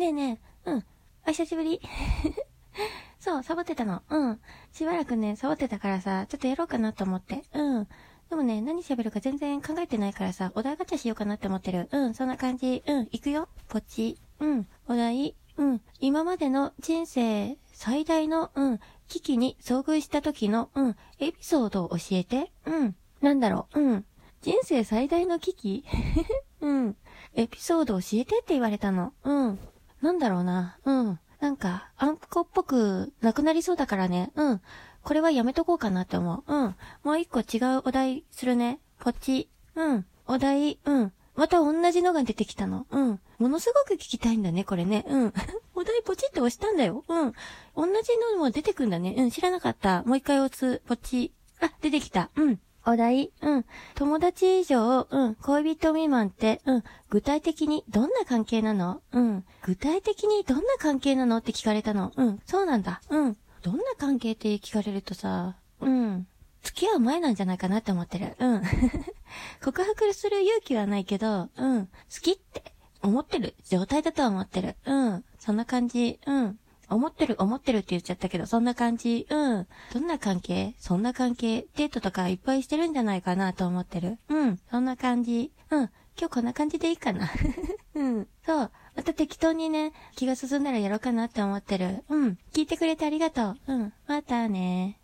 ねえねえ、うん。お久しぶり。そう、サボってたの。うん。しばらくね、サボってたからさ、ちょっとやろうかなと思って。うん。でもね、何喋るか全然考えてないからさ、お題ガチャしようかなって思ってる。うん、そんな感じ。うん、行くよ。ポチ。うん、お題。うん。今までの人生最大の、うん、危機に遭遇した時の、うん、エピソードを教えて。うん。なんだろう。うん。人生最大の危機？うん。エピソード教えてって言われたの。うん。なんだろうな。うん。なんか、あんこっぽくなくなりそうだからね。うん。これはやめとこうかなって思う。うん。もう一個違うお題するね。ポチ。うん。お題、うん。また同じのが出てきたの。うん。ものすごく聞きたいんだね、これね。うん。お題ポチって押したんだよ。うん。同じのも出てくんだね。うん、知らなかった。もう一回押す。ポチ。あ、出てきた。うん。お題、うん。友達以上、うん。恋人未満って、うん。具体的にどんな関係なの？うん。具体的にどんな関係なのって聞かれたの？うん。そうなんだ。うん。どんな関係って聞かれるとさ、うん。付き合う前なんじゃないかなって思ってる。うん。告白する勇気はないけど、うん。好きって思ってる状態だとは思ってる。うん。そんな感じ。うん。思ってる、思ってるって言っちゃったけど、そんな感じ。うん。どんな関係？そんな関係？デートとかいっぱいしてるんじゃないかなと思ってる。うん。そんな感じ。うん。今日こんな感じでいいかな。うん。そう。また適当にね、気が進んだらやろうかなって思ってる。うん。聞いてくれてありがとう。うん。またね